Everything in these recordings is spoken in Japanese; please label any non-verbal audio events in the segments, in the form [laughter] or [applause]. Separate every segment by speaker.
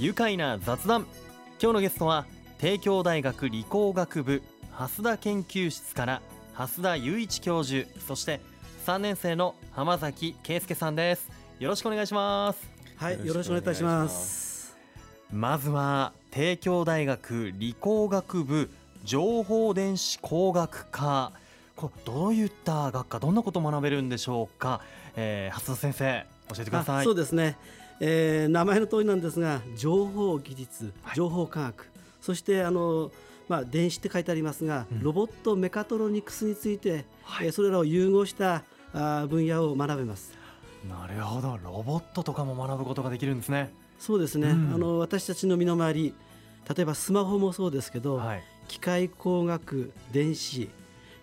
Speaker 1: 愉快な雑談。今日のゲストは帝京大学理工学部蓮田研究室から蓮田雄一教授そして3年生の浜崎圭介さんです。よろしくお願いします。
Speaker 2: はい、よろしくお願いいたします。
Speaker 1: まずは帝京大学理工学部情報電子工学科。これどういった学科どんなことを学べるんでしょうか、えー、蓮田先生教えてください。
Speaker 2: あそうですね、えー名前の通りなんですが、情報技術
Speaker 1: はい、
Speaker 2: 情報科学、そしてあのまあ電子って書いてありますが、
Speaker 1: うん。
Speaker 2: ロボットメカトロニクスについて、
Speaker 1: はい。
Speaker 2: えーそれらを融合したあー分野を学べます。
Speaker 1: なるほど。ロボットとかも学ぶことができるんですね。
Speaker 2: そうですね、
Speaker 1: うん。
Speaker 2: あの私たちの身の回り、例えばスマホもそうですけど、
Speaker 1: はい。
Speaker 2: 機械工学、電子、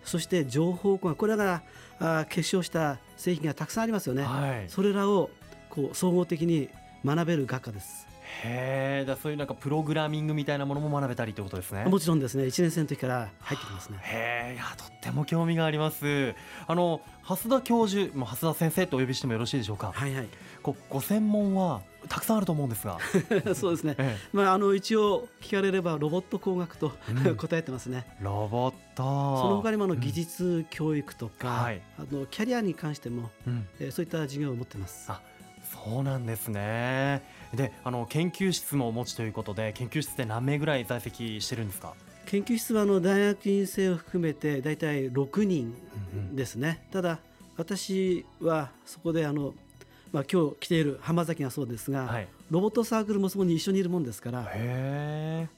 Speaker 2: そして情報工学、これらがあー結晶した製品がたくさんありますよね。
Speaker 1: はい。
Speaker 2: それらをこう総合的に学べる学科です。
Speaker 1: へえだそういうなんかプログラミングみたいなものも学べたりってことですね
Speaker 2: もちろんですね、1年生の時から入ってきますね。
Speaker 1: へえいやとっても興味がありますあの蓮田教授もう蓮田先生とお呼びしてもよろしいでしょうか？
Speaker 2: はいはい。
Speaker 1: こご専門はたくさんあると思うんですが、[laughs]
Speaker 2: そうですね。
Speaker 1: え
Speaker 2: まああの一応聞かれればロボット工学と、
Speaker 1: うん
Speaker 2: 答えてますね。
Speaker 1: えロボット
Speaker 2: その他にもあの
Speaker 1: うん
Speaker 2: 技術教育とか、
Speaker 1: はい
Speaker 2: あのキャリアに関しても、
Speaker 1: うん
Speaker 2: えーそういった授業を持ってます。
Speaker 1: あそうなんですねであの研究室もお持ちということで研究室で何名ぐらい在籍してるんですか、
Speaker 2: 研究室はあの大学院生を含めてだいたい6人ですね。ただ私はそこであのまあ今日来ている浜崎がそうですが、
Speaker 1: はい
Speaker 2: ロボットサークルもそこに一緒にいるもんですから、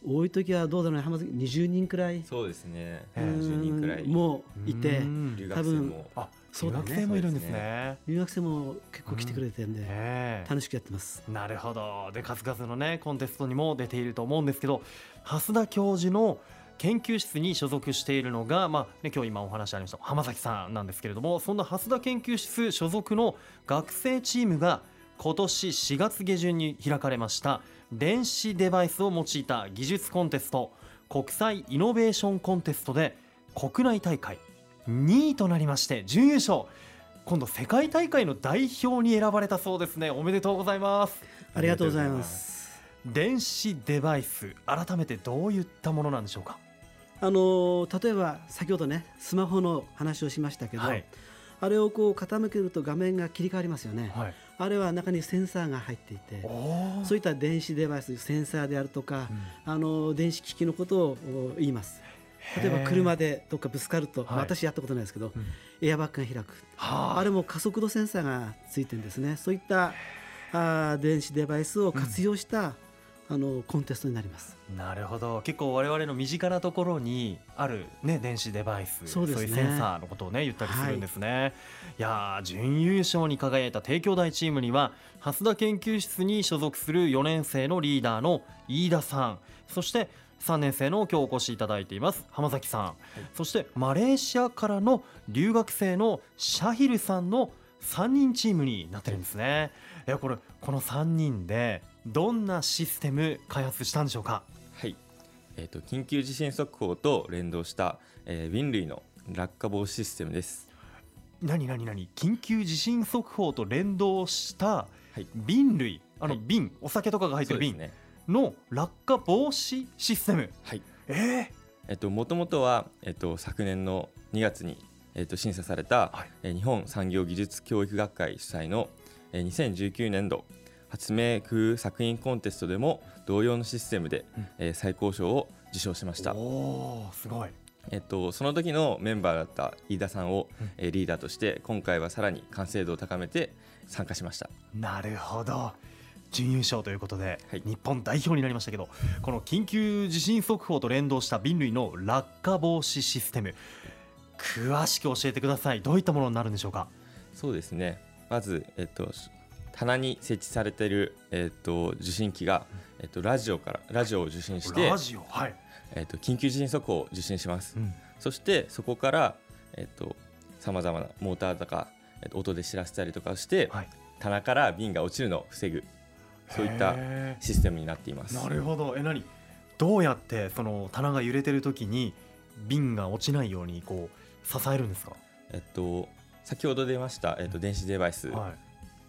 Speaker 2: 多い時はどうだろうね浜崎20人くらい？
Speaker 3: そうですね。
Speaker 1: ええ
Speaker 3: 10人くらい。
Speaker 2: うんもういて
Speaker 1: うん
Speaker 3: 留学生も。
Speaker 1: あ
Speaker 2: そうだね。
Speaker 1: 留学生もいるんですね。
Speaker 2: 留学生も結構来てくれてるんで、
Speaker 1: ええ。
Speaker 2: 楽しくやってます。
Speaker 1: なるほど。で数々のねコンテストにも出ていると思うんですけど蓮田教授の研究室に所属しているのが、まあね、今日今お話ありました浜崎さんなんですけれどもそんな蓮田研究室所属の学生チームが今年4月下旬に開かれました電子デバイスを用いた技術コンテスト国際イノベーションコンテストで国内大会2位となりまして準優勝。今度世界大会の代表に選ばれたそうですね。おめでとうございます。
Speaker 2: ありがとうございます。
Speaker 1: 電子デバイス改めてどういったものなんでしょうか？
Speaker 2: あのー例えば先ほどねスマホの話をしましたけど、
Speaker 1: はい。
Speaker 2: あれをこう傾けると画面が切り替わりますよね。
Speaker 1: はい。
Speaker 2: あれは中にセンサーが入っていて
Speaker 1: お、
Speaker 2: そういった電子デバイスセンサーであるとか、あのー電子機器のことをお言います。例えば車でどっかぶつかると、
Speaker 1: はい。
Speaker 2: まあ私やったことないですけど、
Speaker 1: うん。
Speaker 2: エアバッグが開く。
Speaker 1: は
Speaker 2: あ。れも加速度センサーがついてるんですね。そういったあー電子デバイスを活用した、あのコンテストになります。
Speaker 1: なるほど。結構我々の身近なところにあるね電子デバイス。
Speaker 2: そうですね。
Speaker 1: いうセンサーのことをね言ったりするんですね、い、やー準優勝に輝いた帝京大チームには蓮田研究室に所属する4年生のリーダーの飯田さん。そして3年生の今日お越しいただいています。浜崎さん、そしてマレーシアからの留学生のシャヒルさんの3人チームになってるんですね。いやこれこの3人でどんなシステム開発したんでしょうか？
Speaker 3: はい。えっと緊急地震速報と連動した、えー、瓶類の落下防止システムです。
Speaker 1: 何何何？緊急地震速報と連動した
Speaker 3: はい。
Speaker 1: 瓶類？あの
Speaker 3: はい。
Speaker 1: 瓶、お酒とかが入ってる瓶？
Speaker 3: ね。
Speaker 1: の落下防止システム。
Speaker 3: はい。
Speaker 1: えー、
Speaker 3: えっと元々はえっと昨年の2月にえっと審査された、
Speaker 1: はい。
Speaker 3: えー日本産業技術教育学会主催の、えー、2019年度発明工夫作品コンテストでも同様のシステムで、
Speaker 1: うん。
Speaker 3: えー最高賞を受賞しました。
Speaker 1: おーすごい。
Speaker 3: えっと、その時のメンバーだった飯田さんを、リーダーとして今回はさらに完成度を高めて参加しました。
Speaker 1: なるほど準優勝ということで、
Speaker 3: はい。
Speaker 1: 日本代表になりましたけどこの緊急地震速報と連動した瓶類の落下防止システム詳しく教えてください。どういったものになるんでしょうか？
Speaker 3: そうですね。まず、えっと、棚に設置されている、えっと、受信機が、えっと、ラジオからラジオを受信して
Speaker 1: ラ、ジオ？はい、
Speaker 3: えっと、緊急地震速報を受信します。
Speaker 1: うん。
Speaker 3: そしてそこからさまざまなモーターとか、えっと、音で知らせたりとかして、
Speaker 1: はい。
Speaker 3: 棚から瓶が落ちるのを防ぐそういったシステムになっています。
Speaker 1: なるほど。え何？どうやってその棚が揺れてる時に瓶が落ちないようにこう支えるんですか、
Speaker 3: えっと、先ほど出ました、えっと、電子デバイス、
Speaker 1: は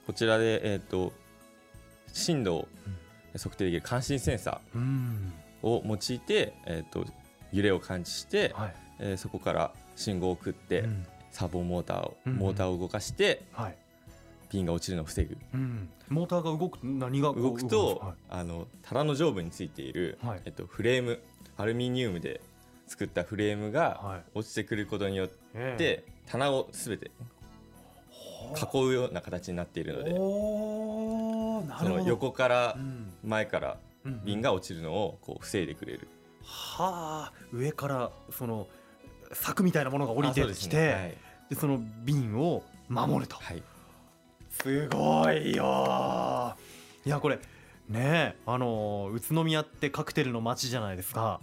Speaker 3: こちらで、えっと、振動を、測定できる感震センサ
Speaker 1: うん。
Speaker 3: ーを用いて、えー、と揺れを感知して、
Speaker 1: はい。
Speaker 3: えーそこから信号を送って、
Speaker 1: うん。
Speaker 3: サーボモーターを、
Speaker 1: うん。
Speaker 3: モーターを動かして
Speaker 1: はい
Speaker 3: 瓶が落ちるのを防ぐ。
Speaker 1: うん、モーターが動く何が
Speaker 3: 動くと、
Speaker 1: はい。
Speaker 3: あの棚の上部についている、
Speaker 1: はい。
Speaker 3: えっと、フレームアルミニウムで作ったフレームが
Speaker 1: はい。
Speaker 3: 落ちてくることによっ
Speaker 1: ええ。
Speaker 3: て、棚をすべて囲うような形になっているのでその横から
Speaker 1: うん。
Speaker 3: 前から
Speaker 1: うん
Speaker 3: 瓶が落ちるのをこう防いでくれる、
Speaker 1: はあ。上からその柵みたいなものが降りてきて、
Speaker 3: すね。はい。
Speaker 1: でその瓶を守ると、
Speaker 3: はい
Speaker 1: すごいよ。いやこれねあの宇都宮ってカクテルの街じゃないですか。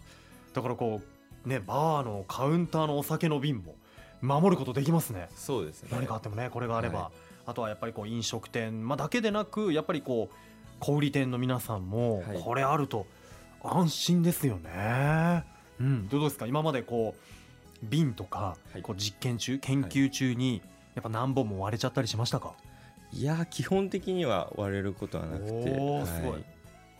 Speaker 1: だからこうねバーのカウンターのお酒の瓶も守ることできますね。
Speaker 3: そうですね。
Speaker 1: 何かあってもねこれがあれば、
Speaker 3: はい。
Speaker 1: あとはやっぱりこう飲食店、まあ、だけでなくやっぱりこう小売店の皆さんも
Speaker 3: はい。
Speaker 1: これあると安心ですよね。うん、どうですか？今までこう瓶とか
Speaker 3: はい。
Speaker 1: こう実験中研究中にやっぱ何本も割れちゃったりしましたか、
Speaker 3: いやー基本的には割れることはなくて、
Speaker 1: おーすごい。
Speaker 3: はい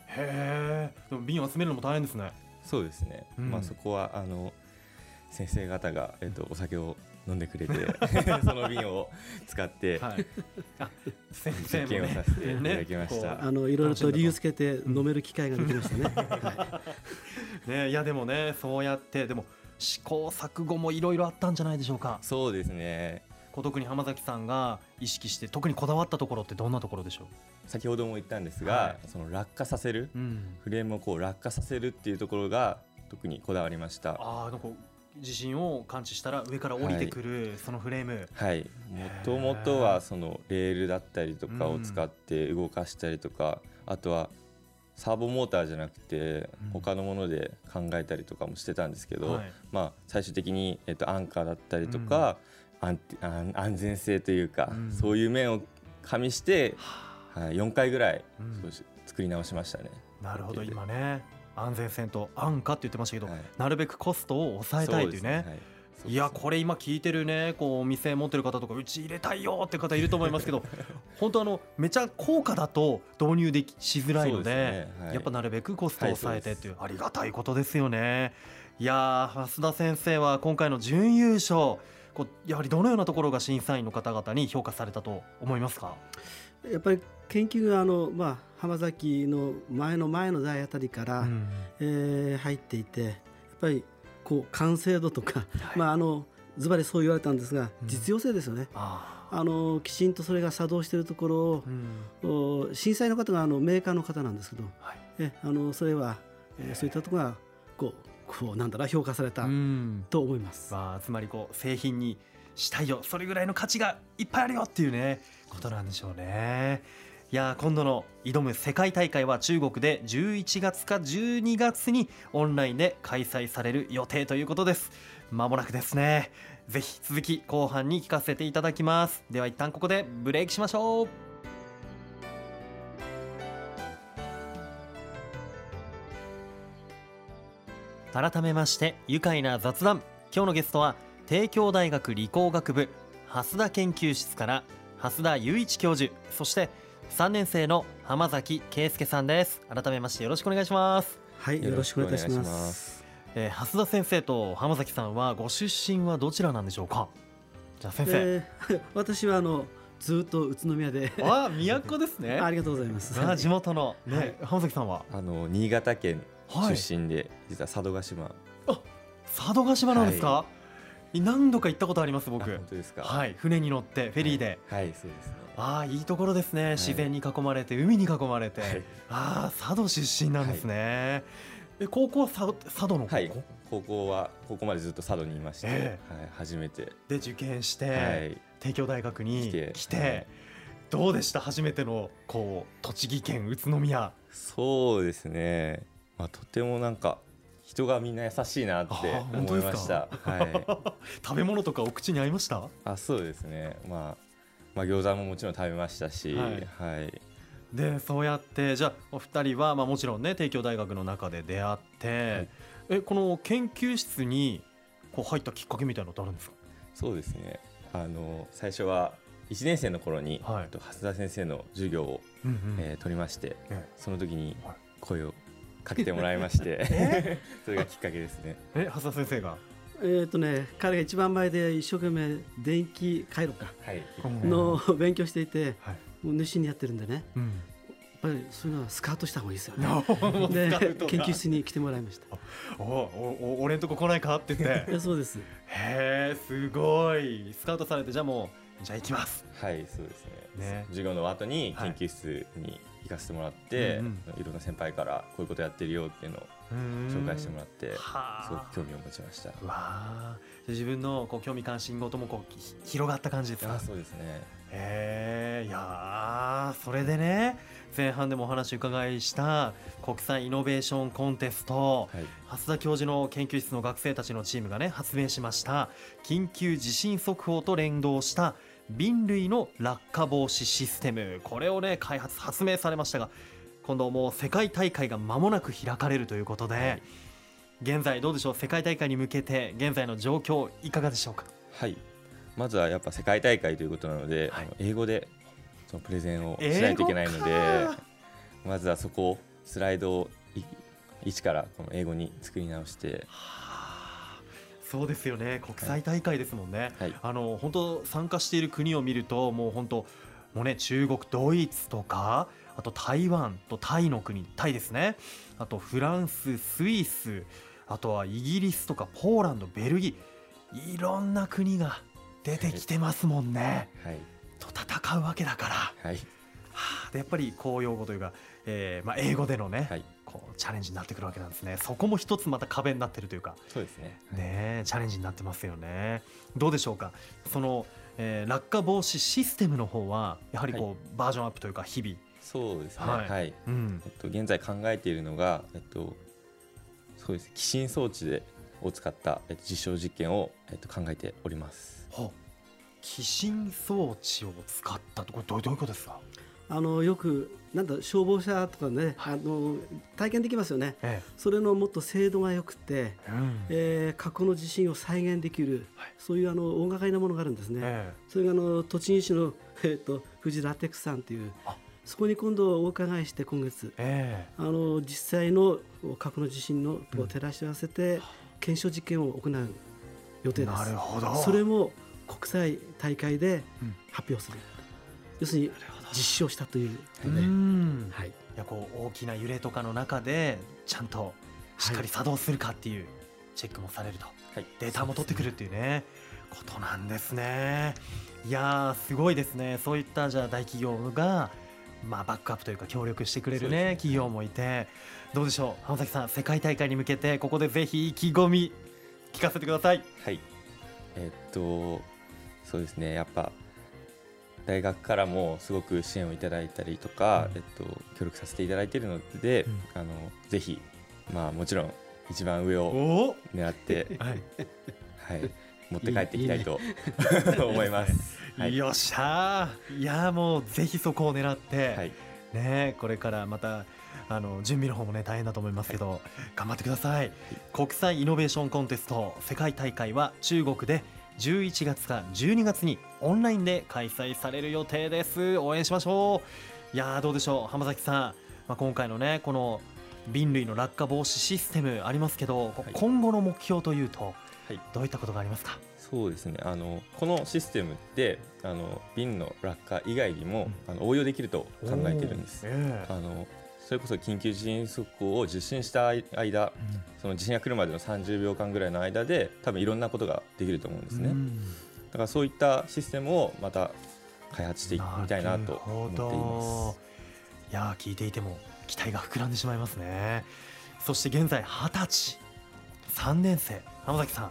Speaker 1: へえでも瓶を集めるのも大変ですね。
Speaker 3: そうですね、
Speaker 1: うん。
Speaker 3: まあそこはあの先生方が、えっと、お酒を飲んでくれて [laughs] [laughs] その瓶を使って、
Speaker 1: はい、あ先生も
Speaker 3: 実験を
Speaker 1: ね
Speaker 3: させていただきました。
Speaker 1: こう
Speaker 2: あのいろいろと理由つけて飲める機会ができましたね。は [laughs]
Speaker 1: ねいやでもねそうやってでも試行錯誤もいろいろあったんじゃないでしょうか。
Speaker 3: そうですね
Speaker 1: こう特に浜崎さんが意識して特にこだわったところってどんなところでしょ
Speaker 3: 先ほども言ったんですが、
Speaker 1: は
Speaker 3: その落下させる
Speaker 1: う、うん、
Speaker 3: フレームをこう落下させるっていうところが特にこだわりました。
Speaker 1: ああなんか地震を感知したら上から降りてくるそのフレーム、
Speaker 3: はい。もともとはそのレールだったりとかを使って動かしたりとか、あとはサーボモーターじゃなくて
Speaker 1: うん。
Speaker 3: 他のもので考えたりとかもしてたんですけど、
Speaker 1: はい。
Speaker 3: まあ、最終的に、えっと、アンカーだったりとか、安安安全性というか、
Speaker 1: うん。
Speaker 3: そういう面を加味して、はい、4回ぐらい
Speaker 1: うん。
Speaker 3: 少し作り直しましたね。
Speaker 1: なるほど今ね。安全性と安価って言ってましたけど、
Speaker 3: はい。
Speaker 1: なるべくコストを抑えたいというね。
Speaker 3: い。
Speaker 1: いやこれ今聞いてるねこうお店持ってる方とかうち入れたいよって方いると思いますけど [laughs] 本当あのめちゃ高価だと導入できしづらいのでやっぱなるべくコストを抑えて
Speaker 3: はい
Speaker 1: っていう、ありがたいことですよね。いやー増田先生は今回の準優勝こうやはりどのようなところが審査員の方々に評価されたと思いますか？
Speaker 2: いやっぱり研究があの、まあ、浜崎の前の前の代あたりから、
Speaker 1: うん。
Speaker 2: えー入っていてやっぱりこう完成度とか、
Speaker 1: はい。
Speaker 2: まああのズバリそう言われたんですが、
Speaker 1: うん。
Speaker 2: 実用性ですよね。
Speaker 1: あ
Speaker 2: あのきちんとそれが作動しているところを
Speaker 1: ー、うん。
Speaker 2: お審査員の方があのメーカーの方なんですけど、
Speaker 1: はい。
Speaker 2: えあのそれは、えーそういったところがこうこうなんだろう評価された
Speaker 1: うん
Speaker 2: と思います。
Speaker 1: まあ、つまりこう製品にしたいよそれぐらいの価値がいっぱいあるよっていうねことなんでしょうね。いやー今度の挑む世界大会は中国で11月か12月にオンラインで開催される予定ということです。まもなくですね。ぜひ続き後半に聞かせていただきます。では一旦ここでブレイクしましょう。改めまして愉快な雑談。今日のゲストは帝京大学理工学部蓮田研究室から蓮田雄一教授そして3年生の浜崎圭介さんです。改めましてよろしくお願いします、
Speaker 2: はい、よろしくお願いいたします。
Speaker 1: えー、蓮田先生と浜崎さんはご出身はどちらなんでしょうか？じゃあ先生、
Speaker 2: えー [laughs] 私はあのずっと宇都宮で。
Speaker 1: あ都ですね。[laughs]
Speaker 2: ありがとうございます。
Speaker 1: あ地元の。ね、
Speaker 2: はい。
Speaker 1: 浜崎さんは？
Speaker 3: あの新潟県
Speaker 1: はい
Speaker 3: 出身で、実は佐渡島。
Speaker 1: 佐渡島なんですか、何度か行ったことあります
Speaker 3: あ
Speaker 1: 僕
Speaker 3: 本当ですか？
Speaker 1: はい。船に乗ってフェリーで、
Speaker 3: はい、はいそうですね。
Speaker 1: ああいいところですね、自然に囲まれて海に囲まれて、
Speaker 3: はい。
Speaker 1: ああ佐渡出身なんですね、え高校は佐佐渡の高校、
Speaker 3: はい。高校は高校までずっと佐渡にいまして、
Speaker 1: え
Speaker 3: はい、初めて、
Speaker 1: で受験して、
Speaker 3: はい、
Speaker 1: 帝京大学に来てどうでした？初めてのこう栃木県宇都宮。
Speaker 3: そうですね、まあ、とてもなんか人がみんな優しいなって思いました。はい、[laughs]
Speaker 1: 食べ物とかお口に合いました？
Speaker 3: あそうですね、まあ、まあ餃子ももちろん食べましたし、
Speaker 1: は
Speaker 3: はい。い
Speaker 1: でそうやってじゃあお二人は、まあ、もちろんね帝京大学の中で出会って、えこの研究室にこう入ったきっかけみたいなのってあるんですか？
Speaker 3: そうですね。あの最初は1年生の頃に、
Speaker 1: はい。
Speaker 3: と蓮田先生の授業を、
Speaker 1: うんうん。
Speaker 3: えー取りまして
Speaker 1: え。
Speaker 3: その時に
Speaker 1: はい。
Speaker 3: 声をかけてもらいまして。それがきっかけですね。
Speaker 1: え蓮田先生が？
Speaker 2: えっ、とね彼が一番前で一生懸命電気回路か。
Speaker 3: はい、
Speaker 1: うん
Speaker 2: の勉強していて
Speaker 1: はい。
Speaker 2: もう熱心にやってるんでね。やっ
Speaker 1: うん
Speaker 2: ぱりそういうのはスカウトした方がいいですよね。
Speaker 1: お [laughs]
Speaker 2: で研究室に来てもらいました。
Speaker 1: おおお俺んとこ来ないかって言って。[laughs]
Speaker 2: いやそうです。
Speaker 1: へえすごい。スカウトされてじゃあもうじゃあ行きます。
Speaker 3: はい、そうですね。
Speaker 1: ね。
Speaker 3: 授業の後に
Speaker 1: はい
Speaker 3: 研究室に行かせてもらって、
Speaker 1: うん
Speaker 3: いろんな先輩からこういうことやってるよっていうのを紹介してもらってす
Speaker 1: はあ。
Speaker 3: ごく興味を持ちました。
Speaker 1: うわあ。自分のこう興味関心事もこうひ広がった感じですか？
Speaker 3: あそうですね。
Speaker 1: へえいやーそれでね前半でもお話を伺いした国際イノベーションコンテスト
Speaker 3: はい。
Speaker 1: 蓮田教授の研究室の学生たちのチームがね発明しました緊急地震速報と連動した瓶類の落下防止システム。これをね開発発明されましたが今度もう世界大会が間もなく開かれるということで、
Speaker 3: はい。
Speaker 1: 現在どうでしょう？世界大会に向けて現在の状況いかがでしょうか？
Speaker 3: はい。まずはやっぱ世界大会ということなので、
Speaker 1: はい。
Speaker 3: 英語でそのプレゼンをしないといけないのでまずはそこをスライドをい一からこの英語に作り直して
Speaker 1: はあそうですよね。国際大会ですもんね、
Speaker 3: はい。
Speaker 1: あの本当参加している国を見るともう本当もうね中国ドイツとかあと台湾とタイの国タイですね。あとフランススイスあとはイギリスとかポーランドベルギーいろんな国が出てきてますもんね。
Speaker 3: はい。
Speaker 1: と戦うわけだから、は
Speaker 3: はい
Speaker 1: あ、でやっぱり公用語というか、えーまあ、英語でのね、
Speaker 3: はい
Speaker 1: こうチャレンジになってくるわけなんですね。そこも一つまた壁になってるというか。
Speaker 3: そうですね。
Speaker 1: ねえチャレンジになってますよね。どうでしょうか？その、えー落下防止システムの方はやはりこう、バージョンアップというか日々、
Speaker 3: そうですね。
Speaker 1: は
Speaker 3: はい。い、
Speaker 1: うん。
Speaker 3: えっと、現在考えているのが、えっと、そうです。起震装置でを使った、えっと、実証実験を、えっと、考えております。
Speaker 1: ほう。起震装置を使ったとこれどういうことですか、
Speaker 2: あのよくなんだ消防車とかね、あの体験できますよね。
Speaker 1: え
Speaker 2: それのもっと精度が良くて、
Speaker 1: えうん。
Speaker 2: えー過去の地震を再現できる、
Speaker 1: はい。
Speaker 2: そういうあの大掛かりなものがあるんですね。
Speaker 1: え
Speaker 2: それがあの栃木市の、えー、と富士ラテックスさんという
Speaker 1: あ。
Speaker 2: そこに今度お伺いして今月
Speaker 1: ええ。
Speaker 2: あの実際の過去の地震のと
Speaker 1: うん。
Speaker 2: 照らし合わせて検証実験を行う予定
Speaker 1: え
Speaker 2: です。
Speaker 1: なるほど。
Speaker 2: それも国際大会で
Speaker 1: うん。
Speaker 2: 発表する、要するに実証したという。
Speaker 1: う
Speaker 2: ので、
Speaker 1: ん。
Speaker 2: はい、
Speaker 1: いやこう大きな揺れとかの中でちゃんとしっかり作動するかっていうチェックもされると、
Speaker 3: はい。
Speaker 1: データも取ってくるっていうね。ことなんですね。いやーすごいですね。そういったじゃあ大企業がまあバックアップというか協力してくれるね
Speaker 3: ね。
Speaker 1: 企業もいて。どうでしょう？浜崎さん世界大会に向けてここでぜひ意気込み聞かせてください。
Speaker 3: はい。えっとそうですね。やっぱ大学からもすごく支援をいただいたりとか、
Speaker 1: うん。
Speaker 3: えっと、協力させていただいているので、
Speaker 1: うん。
Speaker 3: あのぜひまあもちろん一番上を狙って、[laughs]
Speaker 1: はい。
Speaker 3: はい、持って帰っていきたいと [laughs] 思います。[laughs] はい。
Speaker 1: よっしゃー。いやーもうぜひそこを狙って、
Speaker 3: はい。
Speaker 1: ねこれからまたあの準備の方もね大変だと思いますけど、頑張ってください。国際イノベーションコンテスト世界大会は中国で11月か12月にオンラインで開催される予定です。応援しましょう。いやーどうでしょう。浜崎さん、まあ、今回のねこの瓶類の落下防止システムありますけど、
Speaker 3: はい。
Speaker 1: 今後の目標というと
Speaker 3: はい。
Speaker 1: どういったことがありますか？
Speaker 3: そうですね。あのこのシステムってあの瓶の落下以外にも、あの応用できると考えているんです。
Speaker 1: ええ。
Speaker 3: あのそれこそ緊急地震速報を受信した間その地震が来るまでの30秒間ぐらいの間で多分いろんなことができると思うんですね、
Speaker 1: うん。
Speaker 3: だからそういったシステムをまた開発していみたいなと思っています。
Speaker 1: いやー聞いていても期待が膨らんでしまいますね。そして現在二十歳。3年生。浜崎さん、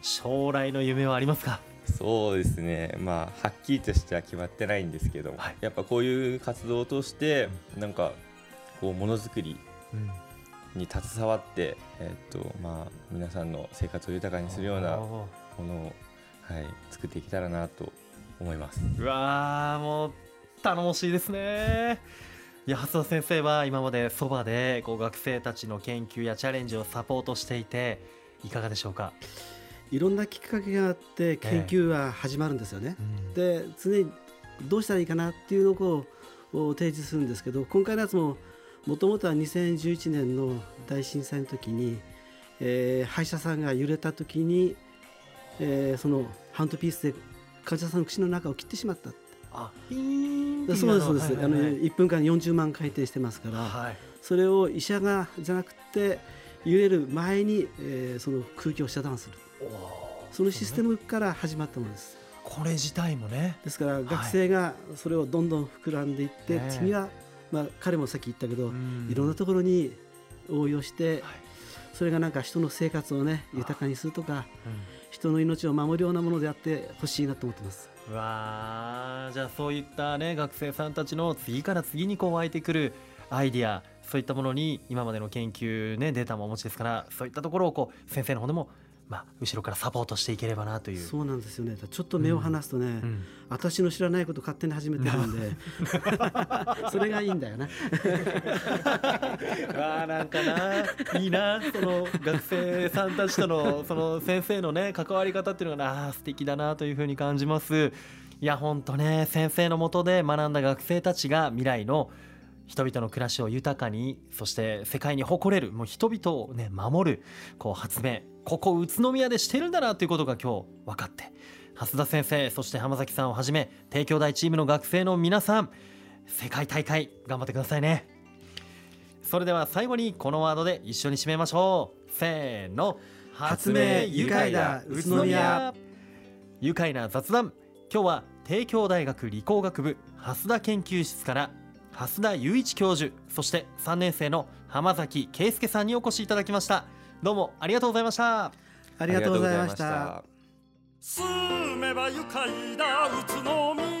Speaker 1: 将来の夢はありますか？
Speaker 3: そうですね。まあはっきりとしては決まってないんですけど、
Speaker 1: はい。
Speaker 3: やっぱこういう活動を通してなんかこうものづくりに携わって、えっとまあ、皆さんの生活を豊かにするようなも
Speaker 1: お
Speaker 3: のを、はい、作っていけたらなと思います。
Speaker 1: ーうわーもう頼もしいですね。いや蓮田先生は今までそばでこう学生たちの研究やチャレンジをサポートしていていかがでしょうか、
Speaker 2: いろんなきっかけがあって研究は始まるんですよね。
Speaker 1: うん。
Speaker 2: で常にどうしたらいいかなっていうのをこう提示するんですけど今回のやつももともとは2011年の大震災の時に、えー、歯医者さんが揺れた時に、えー、そのハンドピースで患者さんの口の中を切ってしまった。あピーンそうですそうです、はいはいはい、あの1分間40万回転してますから、はい、それを医者がじゃなくて揺れる前に、えー、その空気を遮断する。そのシステムから始まったものです。
Speaker 1: これ自体もね。
Speaker 2: ですから学生がそれをどんどん膨らんでいって、はい、次は、まあ、彼もさっき言ったけど、いろんなところに応用して、はい、それがなんか人の生活をね豊かにするとか、うん、人の命を守るようなものであってほしいなと思ってます。
Speaker 1: わじゃあそういったね学生さんたちの次から次にこう湧いてくるアイディアそういったものに今までの研究ねデータもお持ちですからそういったところをこう先生の方でもまあ、後ろからサポートしていければなという。
Speaker 2: そうなんですよね。ちょっと目を離すとね、うんうん、私の知らないこと勝手に始めてるんで [laughs] それがいいんだよな。[laughs]
Speaker 1: あなんかな。いいなその学生さんたちとのその先生のね関わり方っていうのがな。素敵だなというふうに感じます。いや本当ね先生のもとで学んだ学生たちが未来の人々の暮らしを豊かにそして世界に誇れるもう人々をね守るこう発明ここ宇都宮でしてるんだなということが今日分かって蓮田先生そして浜崎さんをはじめ帝京大チームの学生の皆さん世界大会頑張ってくださいね。それでは最後にこのワードで一緒に締めましょう。せーの。
Speaker 2: 発明愉快だ宇都宮。
Speaker 1: 愉快な雑談。今日は帝京大学理工学部蓮田研究室から蓮田雄一教授そして3年生の浜崎圭介さんにお越しいただきました。どうもありがとうございました。
Speaker 2: ありがとうございました。
Speaker 4: 住めば愉快だ宇都宮